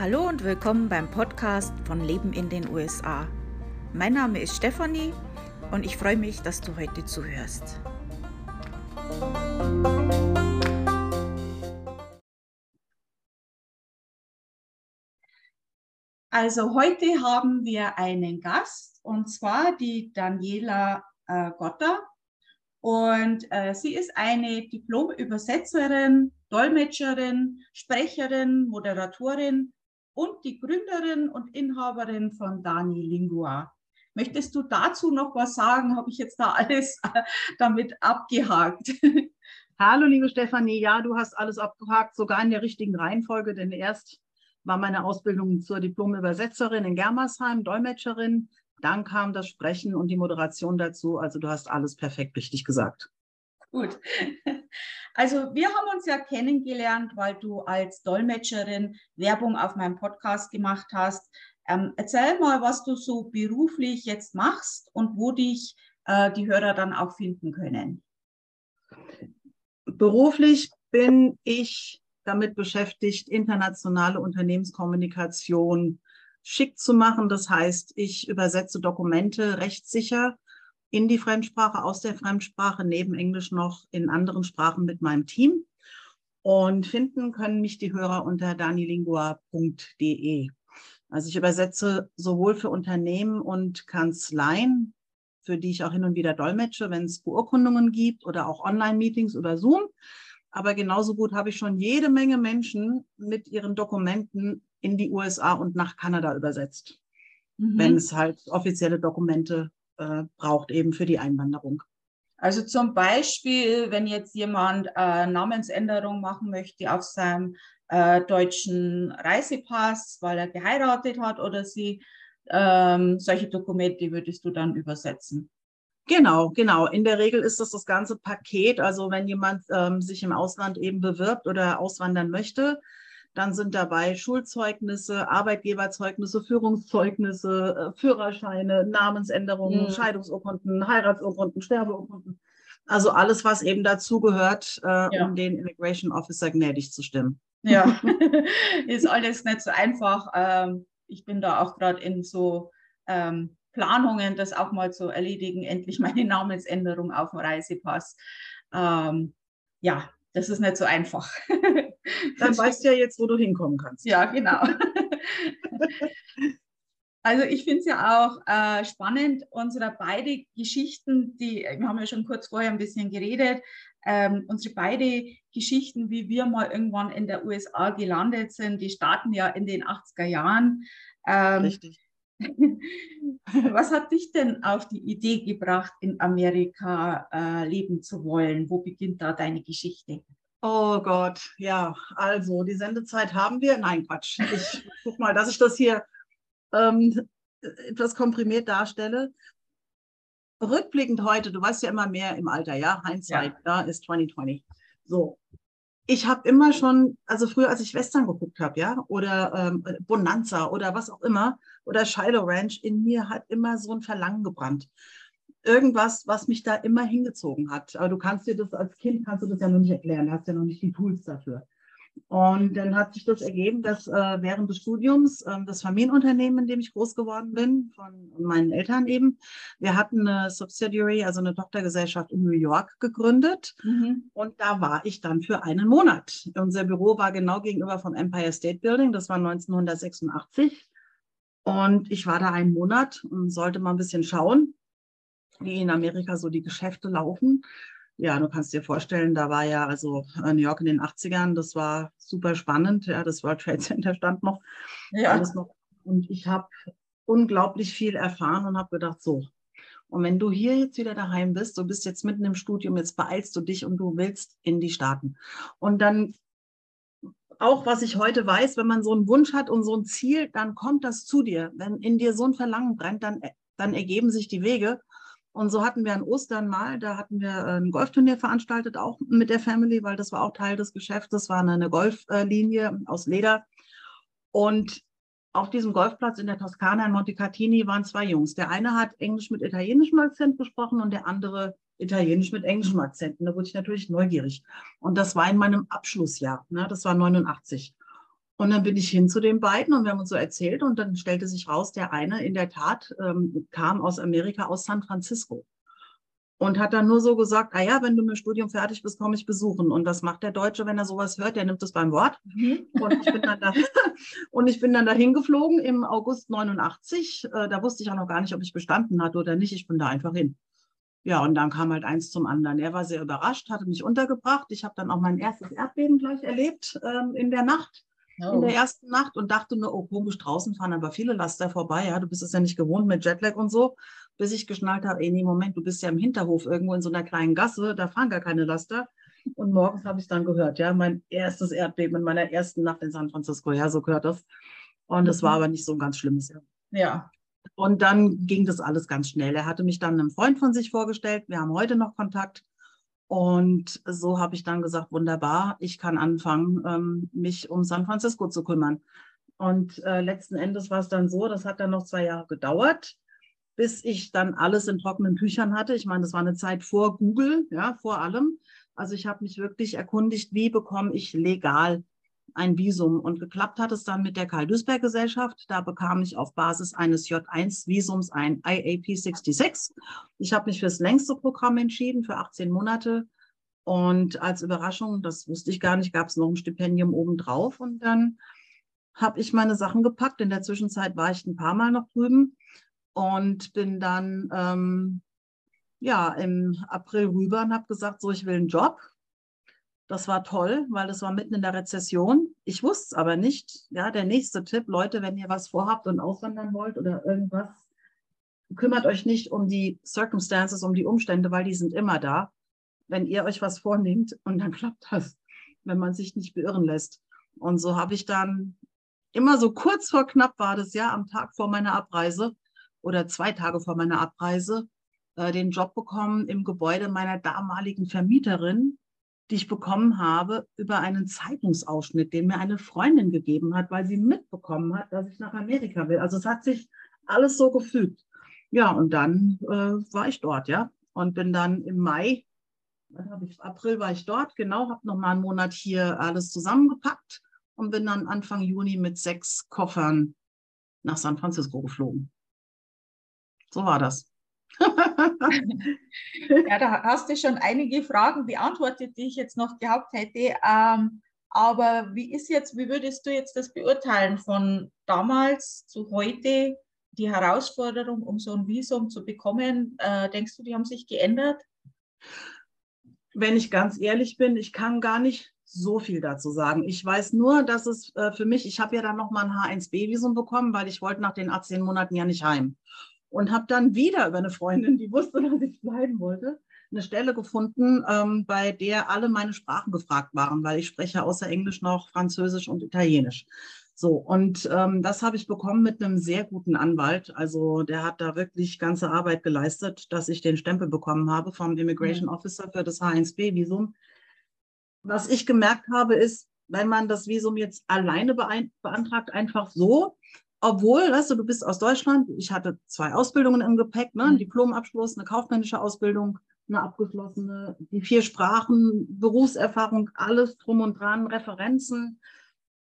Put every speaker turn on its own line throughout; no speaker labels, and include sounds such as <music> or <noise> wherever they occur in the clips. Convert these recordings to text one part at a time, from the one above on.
Hallo und willkommen beim Podcast von Leben in den USA. Mein Name ist Stefanie und ich freue mich, dass du heute zuhörst.
Also heute haben wir einen Gast und zwar die Daniela äh, Gotter. Und äh, sie ist eine Diplom-Übersetzerin, Dolmetscherin, Sprecherin, Moderatorin und die Gründerin und Inhaberin von Dani Lingua. Möchtest du dazu noch was sagen? Habe ich jetzt da alles damit abgehakt? <laughs>
Hallo, liebe Stefanie. Ja, du hast alles abgehakt, sogar in der richtigen Reihenfolge, denn erst war meine Ausbildung zur Diplom-Übersetzerin in Germersheim, Dolmetscherin. Dann kam das Sprechen und die Moderation dazu. Also du hast alles perfekt richtig gesagt.
Gut. Also wir haben uns ja kennengelernt, weil du als Dolmetscherin Werbung auf meinem Podcast gemacht hast. Ähm, erzähl mal, was du so beruflich jetzt machst und wo dich äh, die Hörer dann auch finden können.
Beruflich bin ich damit beschäftigt, internationale Unternehmenskommunikation schick zu machen. Das heißt, ich übersetze Dokumente rechtssicher in die Fremdsprache, aus der Fremdsprache, neben Englisch noch in anderen Sprachen mit meinem Team. Und finden können mich die Hörer unter danilingua.de. Also ich übersetze sowohl für Unternehmen und Kanzleien, für die ich auch hin und wieder dolmetsche, wenn es Beurkundungen gibt oder auch Online-Meetings über Zoom. Aber genauso gut habe ich schon jede Menge Menschen mit ihren Dokumenten in die USA und nach Kanada übersetzt, mhm. wenn es halt offizielle Dokumente äh, braucht eben für die Einwanderung.
Also zum Beispiel, wenn jetzt jemand äh, Namensänderung machen möchte auf seinem äh, deutschen Reisepass, weil er geheiratet hat oder sie, ähm, solche Dokumente würdest du dann übersetzen.
Genau, genau. In der Regel ist das das ganze Paket. Also wenn jemand ähm, sich im Ausland eben bewirbt oder auswandern möchte, dann sind dabei Schulzeugnisse, Arbeitgeberzeugnisse, Führungszeugnisse, äh, Führerscheine, Namensänderungen, mhm. Scheidungsurkunden, Heiratsurkunden, Sterbeurkunden. Also alles, was eben dazugehört, äh, ja. um den Immigration Officer gnädig zu stimmen.
Ja, <laughs> <laughs> ist alles nicht so einfach. Ähm, ich bin da auch gerade in so ähm, Planungen, das auch mal zu erledigen, endlich meine Namensänderung auf dem Reisepass. Ähm, ja, das ist nicht so einfach. <laughs>
Dann weißt du ja jetzt, wo du hinkommen kannst.
Ja, genau. Also ich finde es ja auch äh, spannend, unsere beide Geschichten, die, wir haben ja schon kurz vorher ein bisschen geredet, ähm, unsere beide Geschichten, wie wir mal irgendwann in der USA gelandet sind, die starten ja in den 80er Jahren. Ähm, Richtig. <laughs> Was hat dich denn auf die Idee gebracht, in Amerika äh, leben zu wollen? Wo beginnt da deine Geschichte?
Oh Gott, ja, also die Sendezeit haben wir. Nein, Quatsch. Ich guck mal, dass ich das hier ähm, etwas komprimiert darstelle. Rückblickend heute, du weißt ja immer mehr im Alter, ja, Hindsight, ja. da ist 2020. So, ich habe immer schon, also früher, als ich Western geguckt habe, ja, oder ähm, Bonanza oder was auch immer, oder Shiloh Ranch, in mir hat immer so ein Verlangen gebrannt irgendwas, was mich da immer hingezogen hat. Aber du kannst dir das als Kind, kannst du das ja noch nicht erklären, du hast ja noch nicht die Tools dafür. Und dann hat sich das ergeben, dass äh, während des Studiums äh, das Familienunternehmen, in dem ich groß geworden bin, von meinen Eltern eben, wir hatten eine Subsidiary, also eine Tochtergesellschaft in New York gegründet. Mhm. Und da war ich dann für einen Monat. Unser Büro war genau gegenüber vom Empire State Building, das war 1986. Und ich war da einen Monat und sollte mal ein bisschen schauen, wie in Amerika so die Geschäfte laufen. Ja, du kannst dir vorstellen, da war ja also äh, New York in den 80ern, das war super spannend. Ja, das World Trade Center stand noch. Ja. Alles noch. Und ich habe unglaublich viel erfahren und habe gedacht, so. Und wenn du hier jetzt wieder daheim bist, du bist jetzt mitten im Studium, jetzt beeilst du dich und du willst in die Staaten. Und dann auch, was ich heute weiß, wenn man so einen Wunsch hat und so ein Ziel, dann kommt das zu dir. Wenn in dir so ein Verlangen brennt, dann, dann ergeben sich die Wege. Und so hatten wir an Ostern mal, da hatten wir äh, ein Golfturnier veranstaltet, auch mit der Family, weil das war auch Teil des Geschäfts. Das war eine Golflinie aus Leder. Und auf diesem Golfplatz in der Toskana in Montecatini waren zwei Jungs. Der eine hat Englisch mit italienischem Akzent gesprochen und der andere Italienisch mit englischem Akzent. Da wurde ich natürlich neugierig. Und das war in meinem Abschlussjahr. Ne? Das war 89. Und dann bin ich hin zu den beiden und wir haben uns so erzählt und dann stellte sich raus, der eine in der Tat ähm, kam aus Amerika, aus San Francisco und hat dann nur so gesagt, ah ja, wenn du mit dem Studium fertig bist, komme ich besuchen. Und das macht der Deutsche, wenn er sowas hört, der nimmt es beim Wort. Mhm. Und, ich bin dann da, <laughs> und ich bin dann dahin geflogen im August 89. Äh, da wusste ich auch noch gar nicht, ob ich bestanden hatte oder nicht. Ich bin da einfach hin. Ja, und dann kam halt eins zum anderen. Er war sehr überrascht, hatte mich untergebracht. Ich habe dann auch mein erstes Erdbeben gleich erlebt ähm, in der Nacht. Oh. in der ersten Nacht und dachte nur, oh komisch, draußen fahren aber viele Laster vorbei, ja, du bist es ja nicht gewohnt mit Jetlag und so bis ich geschnallt habe, ey, nee, Moment, du bist ja im Hinterhof irgendwo in so einer kleinen Gasse, da fahren gar keine Laster. Und morgens habe ich dann gehört, ja, mein erstes Erdbeben in meiner ersten Nacht in San Francisco, ja, so gehört das. Und es mhm. war aber nicht so ein ganz schlimmes Jahr.
Ja.
Und dann ging das alles ganz schnell. Er hatte mich dann einem Freund von sich vorgestellt. Wir haben heute noch Kontakt. Und so habe ich dann gesagt, wunderbar, ich kann anfangen, ähm, mich um San Francisco zu kümmern. Und äh, letzten Endes war es dann so, das hat dann noch zwei Jahre gedauert bis ich dann alles in trockenen Tüchern hatte. Ich meine, das war eine Zeit vor Google, ja, vor allem. Also ich habe mich wirklich erkundigt, wie bekomme ich legal ein Visum. Und geklappt hat es dann mit der Karl-Duisberg-Gesellschaft. Da bekam ich auf Basis eines J1-Visums ein IAP 66. Ich habe mich fürs längste Programm entschieden, für 18 Monate. Und als Überraschung, das wusste ich gar nicht, gab es noch ein Stipendium obendrauf. Und dann habe ich meine Sachen gepackt. In der Zwischenzeit war ich ein paar Mal noch drüben und bin dann ähm, ja im April rüber und habe gesagt, so ich will einen Job. Das war toll, weil das war mitten in der Rezession. Ich wusste es aber nicht. Ja, der nächste Tipp, Leute, wenn ihr was vorhabt und auswandern wollt oder irgendwas, kümmert euch nicht um die Circumstances, um die Umstände, weil die sind immer da. Wenn ihr euch was vornehmt und dann <laughs> klappt das, wenn man sich nicht beirren lässt. Und so habe ich dann immer so kurz vor knapp war das ja am Tag vor meiner Abreise oder zwei Tage vor meiner Abreise äh, den Job bekommen im Gebäude meiner damaligen Vermieterin, die ich bekommen habe über einen Zeitungsausschnitt, den mir eine Freundin gegeben hat, weil sie mitbekommen hat, dass ich nach Amerika will. Also es hat sich alles so gefügt. Ja, und dann äh, war ich dort, ja, und bin dann im Mai, dann habe ich April war ich dort, genau, habe noch mal einen Monat hier alles zusammengepackt und bin dann Anfang Juni mit sechs Koffern nach San Francisco geflogen. So war das. <laughs>
ja, da hast du schon einige Fragen beantwortet, die ich jetzt noch gehabt hätte. Ähm, aber wie ist jetzt, wie würdest du jetzt das beurteilen von damals zu heute, die Herausforderung, um so ein Visum zu bekommen? Äh, denkst du, die haben sich geändert?
Wenn ich ganz ehrlich bin, ich kann gar nicht so viel dazu sagen. Ich weiß nur, dass es äh, für mich, ich habe ja dann nochmal ein H1B-Visum bekommen, weil ich wollte nach den 18 Monaten ja nicht heim und habe dann wieder über eine Freundin, die wusste, <laughs> dass ich bleiben wollte, eine Stelle gefunden, ähm, bei der alle meine Sprachen gefragt waren, weil ich spreche außer Englisch noch Französisch und Italienisch. So, und ähm, das habe ich bekommen mit einem sehr guten Anwalt. Also der hat da wirklich ganze Arbeit geleistet, dass ich den Stempel bekommen habe vom Immigration Officer für das H1B-Visum. Was ich gemerkt habe, ist, wenn man das Visum jetzt alleine beantragt, einfach so, obwohl, weißt du, du bist aus Deutschland, ich hatte zwei Ausbildungen im Gepäck, ne? ein mhm. Diplomabschluss, eine kaufmännische Ausbildung, eine abgeschlossene, die vier Sprachen, Berufserfahrung, alles drum und dran, Referenzen,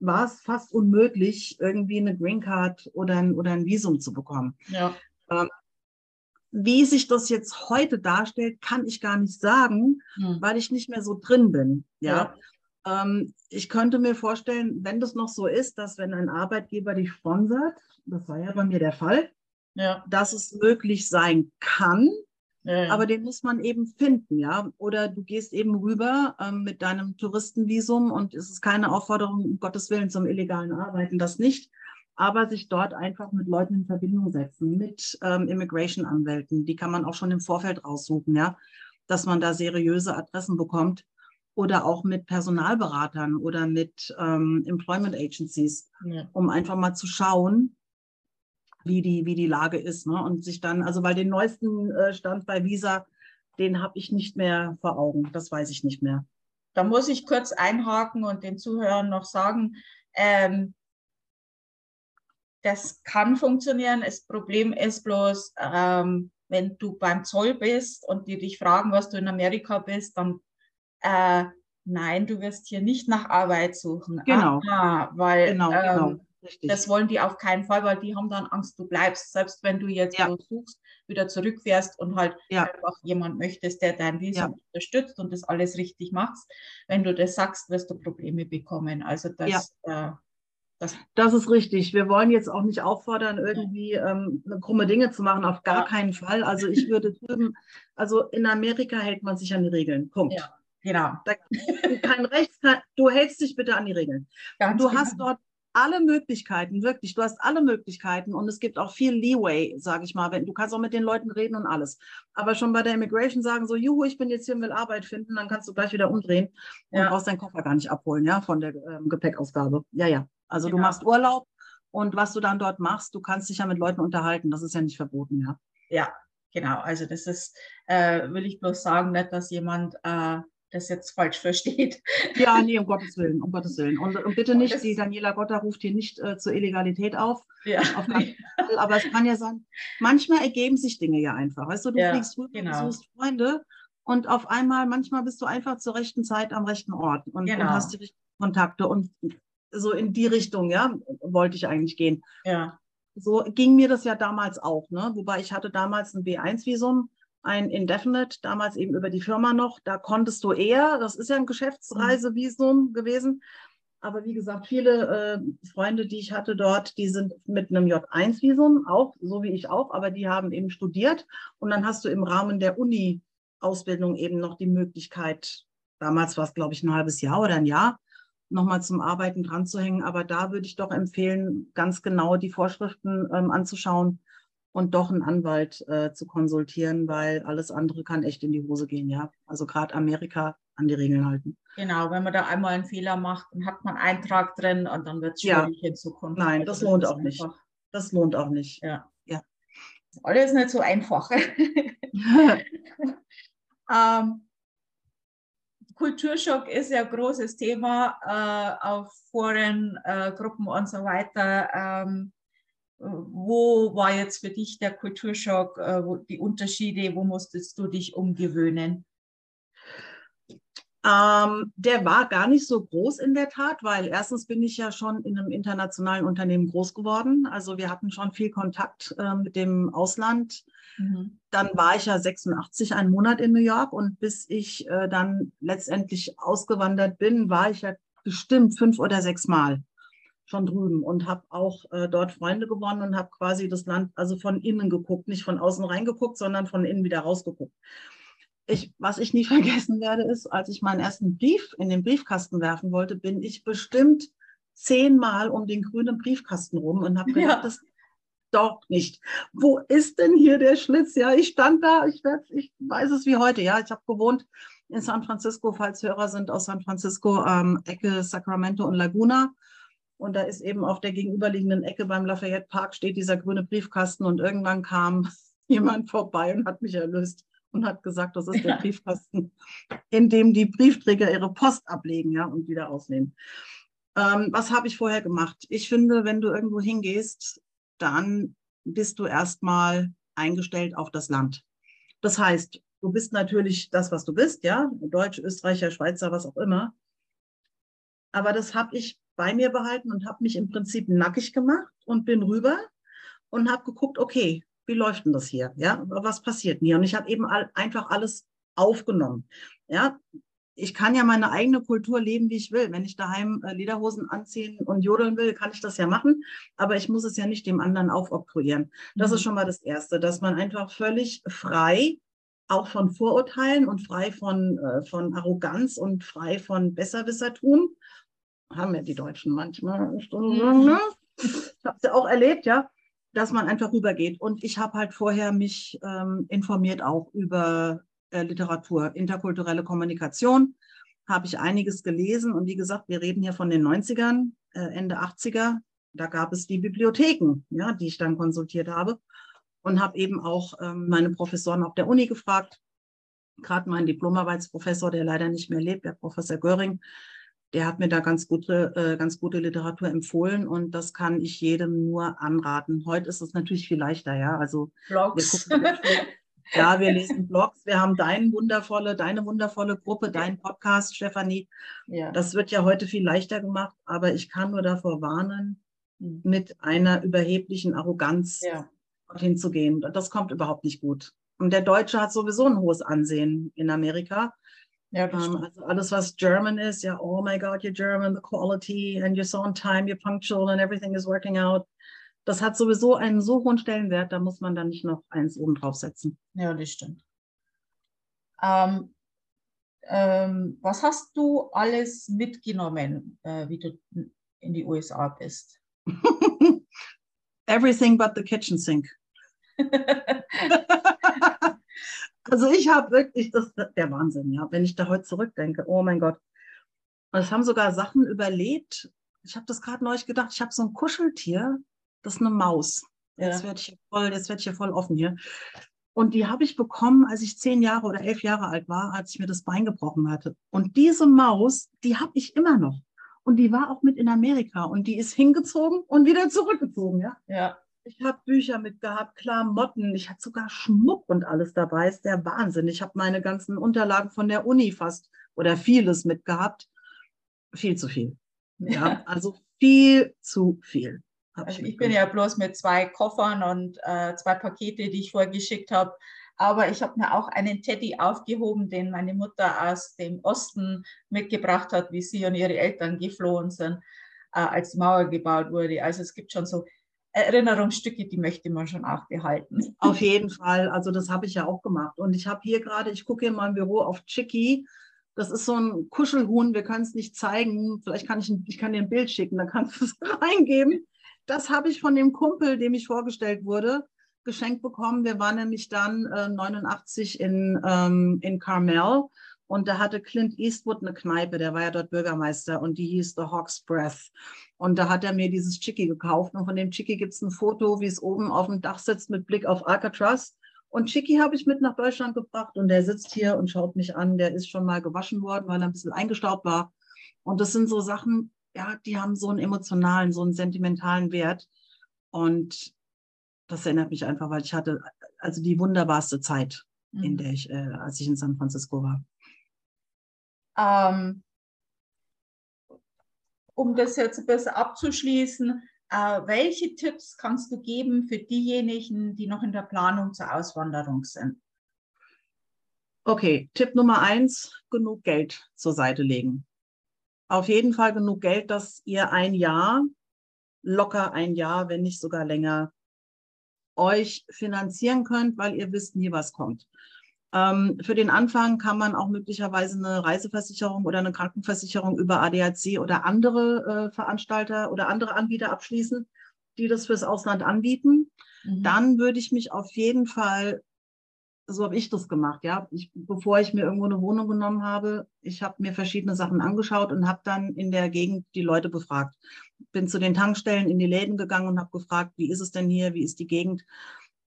war es fast unmöglich, irgendwie eine Green Card oder ein, oder ein Visum zu bekommen.
Ja. Ähm,
wie sich das jetzt heute darstellt, kann ich gar nicht sagen, hm. weil ich nicht mehr so drin bin. Ja. ja. Ähm, ich könnte mir vorstellen, wenn das noch so ist, dass wenn ein Arbeitgeber dich sponsert, das war ja bei mir der Fall,
ja.
dass es möglich sein kann, ja, ja. aber den muss man eben finden, ja. Oder du gehst eben rüber ähm, mit deinem Touristenvisum und es ist keine Aufforderung, um Gottes Willen, zum illegalen Arbeiten, das nicht. Aber sich dort einfach mit Leuten in Verbindung setzen, mit ähm, Immigration-Anwälten, die kann man auch schon im Vorfeld raussuchen, ja, dass man da seriöse Adressen bekommt oder auch mit Personalberatern oder mit ähm, Employment Agencies, ja. um einfach mal zu schauen, wie die, wie die Lage ist. Ne? Und sich dann, also weil den neuesten äh, Stand bei Visa, den habe ich nicht mehr vor Augen. Das weiß ich nicht mehr.
Da muss ich kurz einhaken und den Zuhörern noch sagen, ähm, das kann funktionieren. Das Problem ist bloß, ähm, wenn du beim Zoll bist und die dich fragen, was du in Amerika bist, dann äh, nein, du wirst hier nicht nach Arbeit suchen.
Genau.
Aha, weil
Genau,
ähm,
genau. Richtig.
das wollen die auf keinen Fall, weil die haben dann Angst, du bleibst, selbst wenn du jetzt
Ja.
suchst, wieder zurückfährst und halt
Ja.
einfach jemand möchtest, der dein Visum
Ja.
unterstützt und das alles richtig machst. Wenn du das sagst, wirst du Probleme bekommen. Also das, äh, das
Das ist richtig. Wir wollen jetzt auch nicht auffordern, irgendwie ähm, krumme Dinge zu machen, auf gar
Ja.
keinen Fall. Also ich würde drüben, also in Amerika hält man sich an die Regeln. Punkt.
Ja. Genau.
Kein Rechts, kein, du hältst dich bitte an die Regeln.
Ganz
Du
genau.
hast dort alle Möglichkeiten, wirklich. Du hast alle Möglichkeiten und es gibt auch viel Leeway, sage ich mal. Wenn, du kannst auch mit den Leuten reden und alles. Aber schon bei der Immigration sagen so, juhu, ich bin jetzt hier und will Arbeit finden, dann kannst du gleich wieder umdrehen und
Ja.
brauchst deinen Koffer gar nicht abholen, ja, von der ähm, Gepäckausgabe. Ja, ja. Also du
Genau.
machst Urlaub und was du dann dort machst, du kannst dich ja mit Leuten unterhalten. Das ist ja nicht verboten, ja.
Ja, genau. Also das ist, äh, will ich bloß sagen, nicht, dass jemand äh, das jetzt falsch versteht.
Ja, nee, um Gottes Willen, um Gottes Willen. Und, und bitte nicht, die Daniela Gotter ruft hier nicht äh, zur Illegalität auf.
Ja,
Auf Fall, aber es kann ja sein, manchmal ergeben sich Dinge ja einfach. Weißt du, du
Ja,
fliegst rüber,
genau.
du suchst Freunde und auf einmal, manchmal bist du einfach zur rechten Zeit am rechten Ort und,
Genau.
und hast die richtigen Kontakte und so in die Richtung, ja, wollte ich eigentlich gehen.
ja,
So ging mir das ja damals auch, ne? Wobei ich hatte damals ein B1-Visum, ein Indefinite, damals eben über die Firma noch. Da konntest du eher, das ist ja ein Geschäftsreisevisum gewesen. Aber wie gesagt, viele äh, Freunde, die ich hatte dort, die sind mit einem J1-Visum, auch so wie ich auch, aber die haben eben studiert. Und dann hast du im Rahmen der Uni-Ausbildung eben noch die Möglichkeit, damals war es, glaube ich, ein halbes Jahr oder ein Jahr, nochmal zum Arbeiten dran zu hängen. Aber da würde ich doch empfehlen, ganz genau die Vorschriften ähm, anzuschauen und doch einen Anwalt äh, zu konsultieren, weil alles andere kann echt in die Hose gehen, ja. Also gerade Amerika an die Regeln halten.
genau. Wenn man da einmal einen Fehler macht, dann hat man einen Eintrag drin und dann wird es
Ja.
schwierig in Zukunft.
Nein,
Also
das lohnt auch nicht. Das lohnt auch nicht.
Ja.
Ja.
Alles nicht so einfach. <laughs> ähm, Kulturschock ist ja ein großes Thema äh, auf Foren, äh, Gruppen und so weiter. Ähm, wo war jetzt für dich der Kulturschock, äh, die Unterschiede, wo musstest du dich umgewöhnen?
Ähm, der war gar nicht so groß in der Tat, weil erstens bin ich ja schon in einem internationalen Unternehmen groß geworden. Also wir hatten schon viel Kontakt äh, mit dem Ausland. Dann war ich ja 86 einen Monat in New York und bis ich äh, dann letztendlich ausgewandert bin, war ich ja bestimmt fünf oder sechs Mal schon drüben und habe auch äh, dort Freunde gewonnen und habe quasi das Land also von innen geguckt, nicht von außen reingeguckt, sondern von innen wieder rausgeguckt. Ich, was ich nie <laughs> vergessen werde, ist, als ich meinen ersten Brief in den Briefkasten werfen wollte, bin ich bestimmt zehnmal um den grünen Briefkasten rum und habe gedacht,
Ja.
das doch nicht. Wo ist denn hier der Schlitz? Ja, ich stand da, ich, ich weiß es wie heute. Ja, ich habe gewohnt in San Francisco, falls Hörer sind aus San Francisco, ähm, Ecke Sacramento und Laguna. Und da ist eben auf der gegenüberliegenden Ecke beim Lafayette Park steht dieser grüne Briefkasten und irgendwann kam <laughs> jemand vorbei und hat mich erlöst und hat gesagt, das ist der
Ja.
Briefkasten, in dem die Briefträger ihre Post ablegen ja, und wieder ausnehmen. Ähm, was habe ich vorher gemacht? Ich finde, wenn du irgendwo hingehst, dann bist du erstmal eingestellt auf das Land. Das heißt, du bist natürlich das, was du bist, ja, Deutsch, Österreicher, Schweizer, was auch immer. Aber das habe ich bei mir behalten und habe mich im Prinzip nackig gemacht und bin rüber und habe geguckt, okay, wie läuft denn das hier? Ja, was passiert mir? Und ich habe eben all, einfach alles aufgenommen. Ja, ich kann ja meine eigene Kultur leben, wie ich will. Wenn ich daheim äh, Lederhosen anziehen und jodeln will, kann ich das ja machen. Aber ich muss es ja nicht dem anderen aufoktroyieren. Das
Mhm.
ist schon mal das Erste, dass man einfach völlig frei, auch von Vorurteilen und frei von, äh, von Arroganz und frei von Besserwissertum, haben ja die Deutschen manchmal, ich
Mhm.
ne? ich habe es ja auch erlebt, ja, dass man einfach rübergeht. Und ich habe halt vorher mich ähm, informiert auch über äh, Literatur, interkulturelle Kommunikation, habe ich einiges gelesen. Und wie gesagt, wir reden hier von den 90ern, äh, Ende 80er. Da gab es die Bibliotheken, ja, die ich dann konsultiert habe. Und habe eben auch ähm, meine Professoren auf der Uni gefragt. Gerade mein Diplomarbeitsprofessor, der leider nicht mehr lebt, der Professor Göring, der hat mir da ganz gute, äh, ganz gute Literatur empfohlen und das kann ich jedem nur anraten. Heute ist es natürlich viel leichter, ja. Also wir
Blogs.
gucken, <laughs> Ja, wir lesen Blogs. Wir haben deine wundervolle, deine wundervolle Gruppe, deinen Podcast, Stefanie. Ja. Das wird ja heute viel leichter gemacht, aber ich kann nur davor warnen, hm. mit einer überheblichen Arroganz ja. dorthin zu gehen. Das kommt überhaupt nicht gut. Und der Deutsche hat sowieso ein hohes Ansehen in Amerika. Ja, um, ähm, also alles, was German ist, ja, oh my God, you're German, the quality, and you're so on time, you're punctual, and everything is working out. Das hat sowieso einen so hohen Stellenwert, da muss man dann nicht noch eins oben draufsetzen.
Ja, das stimmt. Ähm, ähm, was hast du alles mitgenommen, äh, wie du in die USA bist? <laughs>
Everything but the kitchen sink. <laughs> <laughs> also ich habe wirklich, das der Wahnsinn, ja, wenn ich da heute zurückdenke, oh mein Gott. es haben sogar Sachen überlebt. Ich habe das gerade neulich gedacht, ich habe so ein Kuscheltier, das ist eine Maus. Ja. Jetzt werde ich hier voll, jetzt werde ich hier voll offen hier. Und die habe ich bekommen, als ich zehn Jahre oder elf Jahre alt war, als ich mir das Bein gebrochen hatte. Und diese Maus, die habe ich immer noch. Und die war auch mit in Amerika und die ist hingezogen und wieder zurückgezogen, ja.
Ja.
Ich habe Bücher mitgehabt, Klamotten, ich hatte sogar Schmuck und alles dabei. Ist der Wahnsinn. Ich habe meine ganzen Unterlagen von der Uni fast oder vieles mitgehabt. Viel zu viel. Ja, also viel zu viel.
Also ich bin ja bloß mit zwei Koffern und äh, zwei Pakete, die ich vorgeschickt habe. Aber ich habe mir auch einen Teddy aufgehoben, den meine Mutter aus dem Osten mitgebracht hat, wie sie und ihre Eltern geflohen sind, äh, als die Mauer gebaut wurde. Also es gibt schon so Erinnerungsstücke, die möchte man schon auch behalten.
Auf jeden Fall. Also das habe ich ja auch gemacht. Und ich habe hier gerade, ich gucke in meinem Büro auf Chicky. Das ist so ein Kuschelhuhn. Wir können es nicht zeigen. Vielleicht kann ich, ich kann dir ein Bild schicken, dann kannst du es <laughs> reingeben. Das habe ich von dem Kumpel, dem ich vorgestellt wurde, geschenkt bekommen. Wir waren nämlich dann äh, 89 in, ähm, in Carmel und da hatte Clint Eastwood eine Kneipe, der war ja dort Bürgermeister und die hieß The Hawk's Breath. Und da hat er mir dieses Chicky gekauft und von dem Chicky gibt es ein Foto, wie es oben auf dem Dach sitzt mit Blick auf Alcatraz. Und Chicky habe ich mit nach Deutschland gebracht und der sitzt hier und schaut mich an. Der ist schon mal gewaschen worden, weil er ein bisschen eingestaubt war. Und das sind so Sachen, ja, die haben so einen emotionalen, so einen sentimentalen Wert. Und das erinnert mich einfach, weil ich hatte also die wunderbarste Zeit, mhm. in der ich, äh, als ich in San Francisco war.
Ähm, um das jetzt bisschen abzuschließen, äh, welche Tipps kannst du geben für diejenigen, die noch in der Planung zur Auswanderung sind?
Okay, Tipp Nummer eins, genug Geld zur Seite legen. Auf jeden Fall genug Geld, dass ihr ein Jahr, locker ein Jahr, wenn nicht sogar länger, euch finanzieren könnt, weil ihr wisst nie, was kommt. Ähm, für den Anfang kann man auch möglicherweise eine Reiseversicherung oder eine Krankenversicherung über ADAC oder andere äh, Veranstalter oder andere Anbieter abschließen, die das fürs Ausland anbieten. Mhm. Dann würde ich mich auf jeden Fall, so habe ich das gemacht, ja, ich, bevor ich mir irgendwo eine Wohnung genommen habe, ich habe mir verschiedene Sachen angeschaut und habe dann in der Gegend die Leute befragt. Bin zu den Tankstellen in die Läden gegangen und habe gefragt, wie ist es denn hier, wie ist die Gegend?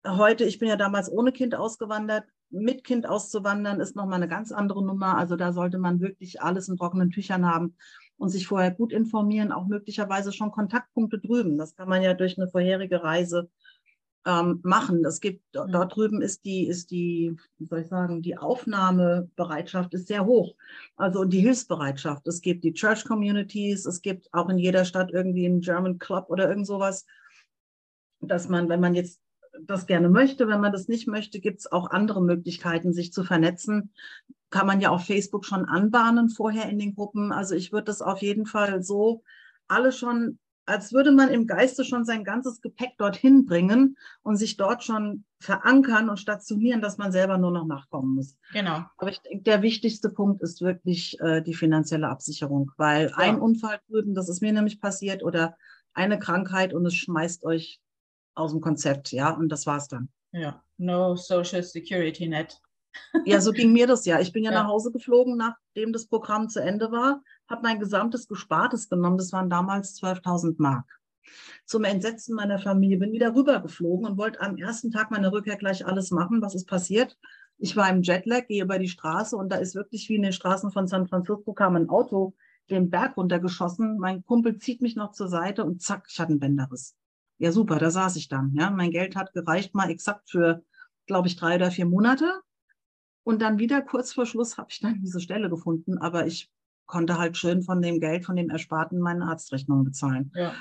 Heute, ich bin ja damals ohne Kind ausgewandert, mit Kind auszuwandern ist nochmal eine ganz andere Nummer. Also da sollte man wirklich alles in trockenen Tüchern haben und sich vorher gut informieren, auch möglicherweise schon Kontaktpunkte drüben. Das kann man ja durch eine vorherige Reise ähm, machen. Es gibt mhm. dort drüben ist die, ist die, wie soll ich sagen, die Aufnahmebereitschaft ist sehr hoch. Also die Hilfsbereitschaft. Es gibt die Church Communities, es gibt auch in jeder Stadt irgendwie einen German Club oder irgend sowas, dass man, wenn man jetzt das gerne möchte. Wenn man das nicht möchte, gibt es auch andere Möglichkeiten, sich zu vernetzen. Kann man ja auf Facebook schon anbahnen vorher in den Gruppen. Also ich würde das auf jeden Fall so alle schon, als würde man im Geiste schon sein ganzes Gepäck dorthin bringen und sich dort schon verankern und stationieren, dass man selber nur noch nachkommen muss.
Genau.
Aber ich denke, der wichtigste Punkt ist wirklich äh, die finanzielle Absicherung, weil ja. ein Unfall drüben, das ist mir nämlich passiert, oder eine Krankheit und es schmeißt euch aus dem Konzept, ja, und das war's dann.
Ja, no Social Security Net.
ja, so ging mir das ja. Ich bin ja, <laughs> ja, nach Hause geflogen, nachdem das Programm zu Ende war, habe mein gesamtes Gespartes genommen. Das waren damals 12.000 Mark. Zum Entsetzen meiner Familie bin wieder rübergeflogen und wollte am ersten Tag meiner Rückkehr gleich alles machen. Was ist passiert? Ich war im Jetlag, gehe über die Straße und da ist wirklich wie in den Straßen von San Francisco kam ein Auto den Berg runtergeschossen. Mein Kumpel zieht mich noch zur Seite und zack, ich hatte einen Bänderriss. Ja, super, da saß ich dann. Ja. Mein Geld hat gereicht mal exakt für glaube ich, drei oder vier Monate. Und dann wieder kurz vor Schluss habe ich dann diese Stelle gefunden, aber ich konnte halt schön von dem Geld, von dem Ersparten meine Arztrechnung bezahlen. Ja.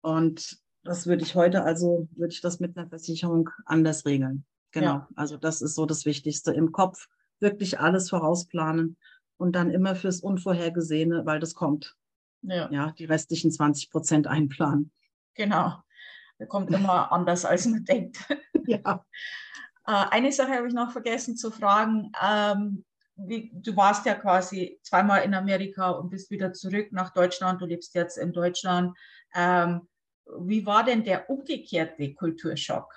Und das würde ich heute, also würde ich das mit einer Versicherung anders regeln. Genau. Ja. Also das ist so das Wichtigste. Im Kopf wirklich alles vorausplanen und dann immer fürs Unvorhergesehene, weil das kommt. Ja. ja die restlichen 20 Prozent einplanen.
Genau. Das kommt immer <laughs> anders, als man denkt. Ja. Äh, eine Sache habe ich noch vergessen zu fragen. Ähm, du warst ja quasi zweimal in Amerika und bist wieder zurück nach Deutschland. Du lebst jetzt in Deutschland. Ähm, wie war denn der umgekehrte Kulturschock?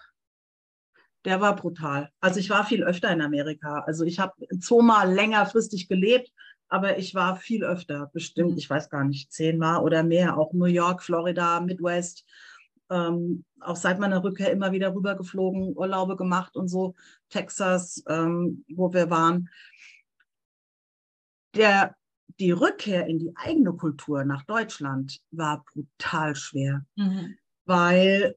Der war brutal. Also ich war viel öfter in Amerika. Also ich habe zweimal längerfristig gelebt, aber ich war viel öfter, bestimmt, mhm. ich weiß gar nicht, zehnmal oder mehr, auch New York, Florida, Midwest. Ähm, auch seit meiner Rückkehr immer wieder rübergeflogen, Urlaube gemacht und so, Texas, ähm, wo wir waren. Der, die Rückkehr in die eigene Kultur nach Deutschland war brutal schwer, mhm. weil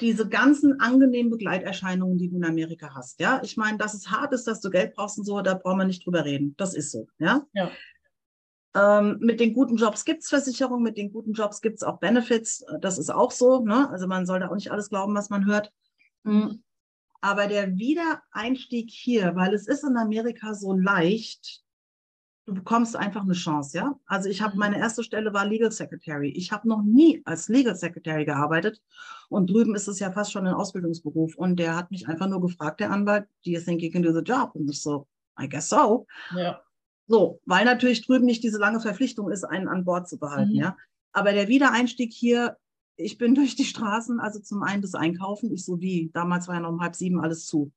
diese ganzen angenehmen Begleiterscheinungen, die du in Amerika hast. Ja, ich meine, dass es hart ist, dass du Geld brauchst und so, da brauchen wir nicht drüber reden. Das ist so. Ja. ja. Ähm, mit den guten Jobs gibt es Versicherungen, mit den guten Jobs gibt es auch Benefits. Das ist auch so. Ne? Also man sollte auch nicht alles glauben, was man hört. Mhm. Aber der Wiedereinstieg hier, weil es ist in Amerika so leicht, du bekommst einfach eine Chance, ja. Also ich habe mhm. meine erste Stelle war Legal Secretary. Ich habe noch nie als Legal Secretary gearbeitet und drüben ist es ja fast schon ein Ausbildungsberuf und der hat mich einfach nur gefragt, der Anwalt, do you think you can do the job? Und ich so, I guess so. Ja. So, weil natürlich drüben nicht diese lange Verpflichtung ist, einen an Bord zu behalten, mhm. ja. Aber der Wiedereinstieg hier, ich bin <laughs> durch die Straßen, also zum einen das Einkaufen, ich so wie, damals war ja noch um halb sieben alles zu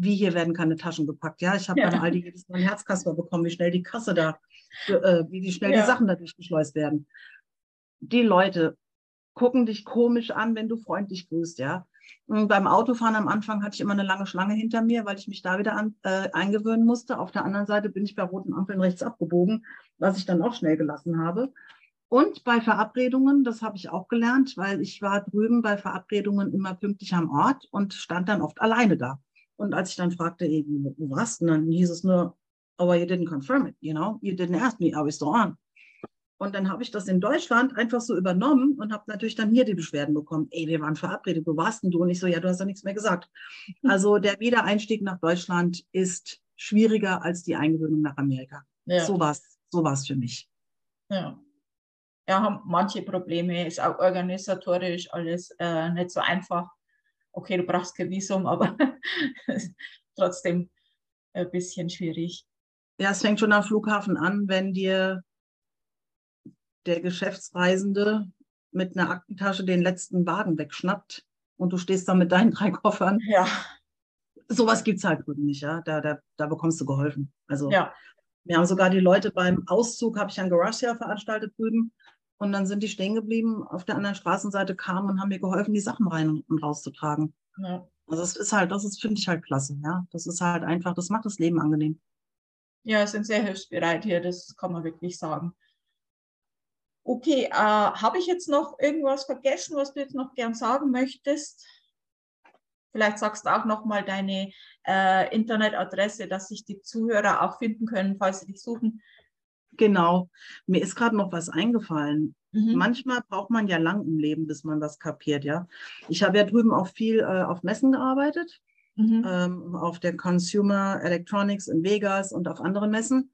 wie hier werden keine Taschen gepackt. Ja, ich habe ja. beim Aldi jedes Mal ein Herzkasper bekommen, wie schnell die Kasse da, äh, wie schnell ja. die Sachen da durchgeschleust werden. Die Leute gucken dich komisch an, wenn du freundlich grüßt, ja. Und beim Autofahren am Anfang hatte ich immer eine lange Schlange hinter mir, weil ich mich da wieder an, äh, eingewöhnen musste. Auf der anderen Seite bin ich bei roten Ampeln rechts abgebogen, was ich dann auch schnell gelassen habe. Und bei Verabredungen, das habe ich auch gelernt, weil ich war drüben bei Verabredungen immer pünktlich am Ort und stand dann oft alleine da. Und als ich dann fragte, eben, wo warst du? dann hieß es nur, oh, you didn't confirm it, you know, you didn't ask me, I was still on. Und dann habe ich das in Deutschland einfach so übernommen und habe natürlich dann hier die Beschwerden bekommen. Ey, wir waren verabredet, wo warst denn du? Und ich so, ja, du hast ja nichts mehr gesagt. Also der Wiedereinstieg nach Deutschland ist schwieriger als die Eingewöhnung nach Amerika. Ja. So war es so war's für mich.
Ja. Ja, haben manche Probleme, ist auch organisatorisch alles äh, nicht so einfach okay, du brauchst kein Visum, aber <laughs> trotzdem ein bisschen schwierig.
Ja, es fängt schon am Flughafen an, wenn dir der Geschäftsreisende mit einer Aktentasche den letzten Wagen wegschnappt und du stehst da mit deinen drei Koffern. Ja. Sowas gibt es halt drüben nicht, ja. Da, da, da bekommst du geholfen. Also ja. wir haben sogar die Leute beim Auszug, habe ich ein Garage veranstaltet drüben. Und dann sind die stehen geblieben, auf der anderen Straßenseite kamen und haben mir geholfen, die Sachen rein und rauszutragen. Ja. Also das ist halt, das ist, finde ich halt klasse, ja. Das ist halt einfach, das macht das Leben angenehm.
Ja, sind sehr hilfsbereit hier, das kann man wirklich sagen. Okay, äh, habe ich jetzt noch irgendwas vergessen, was du jetzt noch gern sagen möchtest? Vielleicht sagst du auch noch mal deine äh, Internetadresse, dass sich die Zuhörer auch finden können, falls sie dich suchen.
Genau. Mir ist gerade noch was eingefallen. Mhm. Manchmal braucht man ja lang im Leben, bis man das kapiert, ja. Ich habe ja drüben auch viel äh, auf Messen gearbeitet, mhm. ähm, auf der Consumer Electronics in Vegas und auf anderen Messen.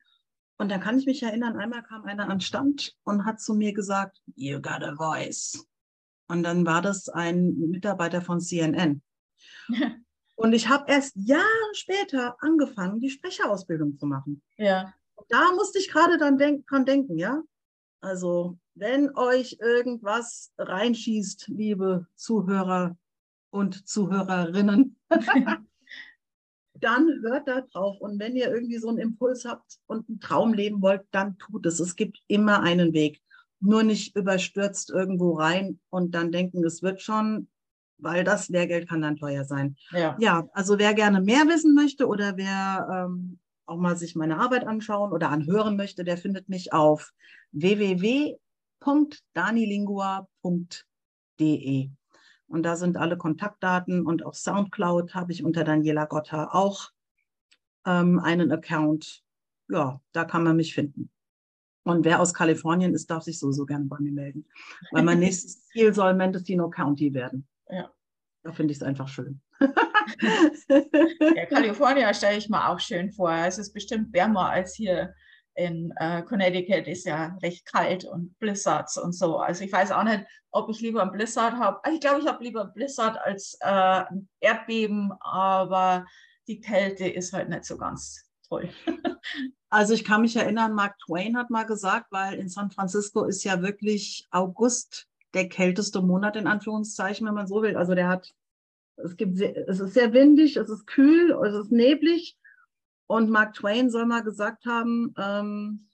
Und dann kann ich mich erinnern, einmal kam einer an Stand und hat zu mir gesagt, you got a voice. Und dann war das ein Mitarbeiter von CNN. <laughs> und ich habe erst Jahre später angefangen, die Sprecherausbildung zu machen. Ja da musste ich gerade dann denk dran denken, ja. Also, wenn euch irgendwas reinschießt, liebe Zuhörer und Zuhörerinnen, <laughs> <laughs> dann hört da drauf. Und wenn ihr irgendwie so einen Impuls habt und einen Traum leben wollt, dann tut es. Es gibt immer einen Weg. Nur nicht überstürzt irgendwo rein und dann denken, es wird schon, weil das Lehrgeld kann dann teuer sein. Ja, ja also wer gerne mehr wissen möchte oder wer ähm, auch mal sich meine Arbeit anschauen oder anhören möchte, der findet mich auf www.danilingua.de. Und da sind alle Kontaktdaten und auf Soundcloud habe ich unter Daniela Gotta auch ähm, einen Account. Ja, da kann man mich finden. Und wer aus Kalifornien ist, darf sich sowieso gerne bei mir melden. Weil mein <laughs> nächstes Ziel soll Mendocino County werden.
Ja.
Da finde ich es einfach schön.
ja, Kalifornien stelle ich mir auch schön vor. Es ist bestimmt wärmer als hier in äh, Connecticut ist ja recht kalt und Blizzards und so. Also ich weiß auch nicht, ob ich lieber ein Blizzard habe. Ich glaube, ich habe lieber ein Blizzard als äh, ein Erdbeben, aber die Kälte ist halt nicht so ganz toll. <laughs>
Also ich kann mich erinnern, Mark Twain hat mal gesagt, weil in San Francisco ist ja wirklich August der kälteste Monat in Anführungszeichen, wenn man so will. Also der hat, es gibt, es ist sehr windig, es ist kühl, es ist neblig und Mark Twain soll mal gesagt haben, ähm,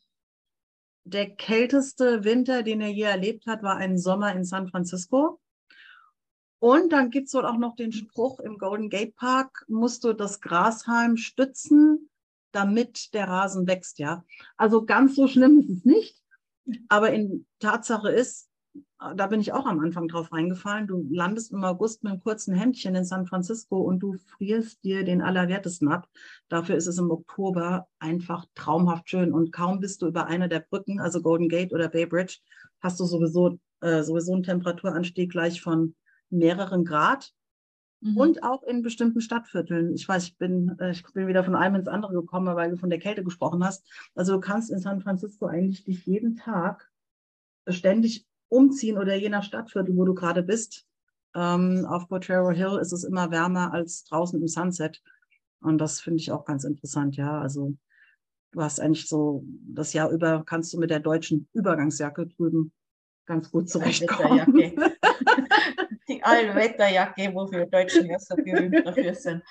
der kälteste Winter, den er je erlebt hat, war ein Sommer in San Francisco. Und dann gibt es wohl auch noch den Spruch, im Golden Gate Park musst du das Grashalm stützen, damit der Rasen wächst, ja. Also ganz so schlimm ist es nicht. Aber in Tatsache ist, da bin ich auch am Anfang drauf reingefallen. Du landest im August mit einem kurzen Hemdchen in San Francisco und du frierst dir den Allerwertesten ab. Dafür ist es im Oktober einfach traumhaft schön. Und kaum bist du über eine der Brücken, also Golden Gate oder Bay Bridge, hast du sowieso, äh, sowieso einen Temperaturanstieg gleich von mehreren Grad. Mhm. Und auch in bestimmten Stadtvierteln. Ich weiß, ich bin, äh, ich bin wieder von einem ins andere gekommen, weil du von der Kälte gesprochen hast. Also du kannst in San Francisco eigentlich dich jeden Tag ständig umziehen oder je nach Stadtviertel, wo du gerade bist. Ähm, auf Potrero Hill ist es immer wärmer als draußen im Sunset. Und das finde ich auch ganz interessant, ja. Also du hast eigentlich so das Jahr über, kannst du mit der deutschen Übergangsjacke drüben ganz gut zurechtkommen. <laughs>
Die Allwetterjacke, wo wir Deutschen ja so berühmt dafür sind.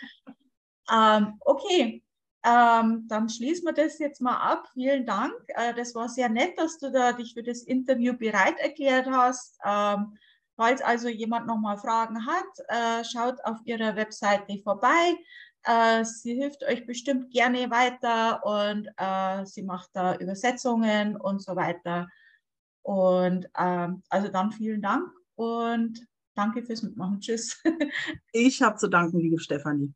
Ähm, okay, ähm, dann schließen wir das jetzt mal ab. Vielen Dank. Äh, das war sehr nett, dass du da dich für das Interview bereit erklärt hast. Ähm, falls also jemand nochmal Fragen hat, äh, schaut auf ihrer Webseite vorbei. Äh, sie hilft euch bestimmt gerne weiter und äh, sie macht da Übersetzungen und so weiter. Und ähm, also dann vielen Dank und danke fürs Mitmachen. Tschüss. <laughs>
ich habe zu danken, liebe Stefanie.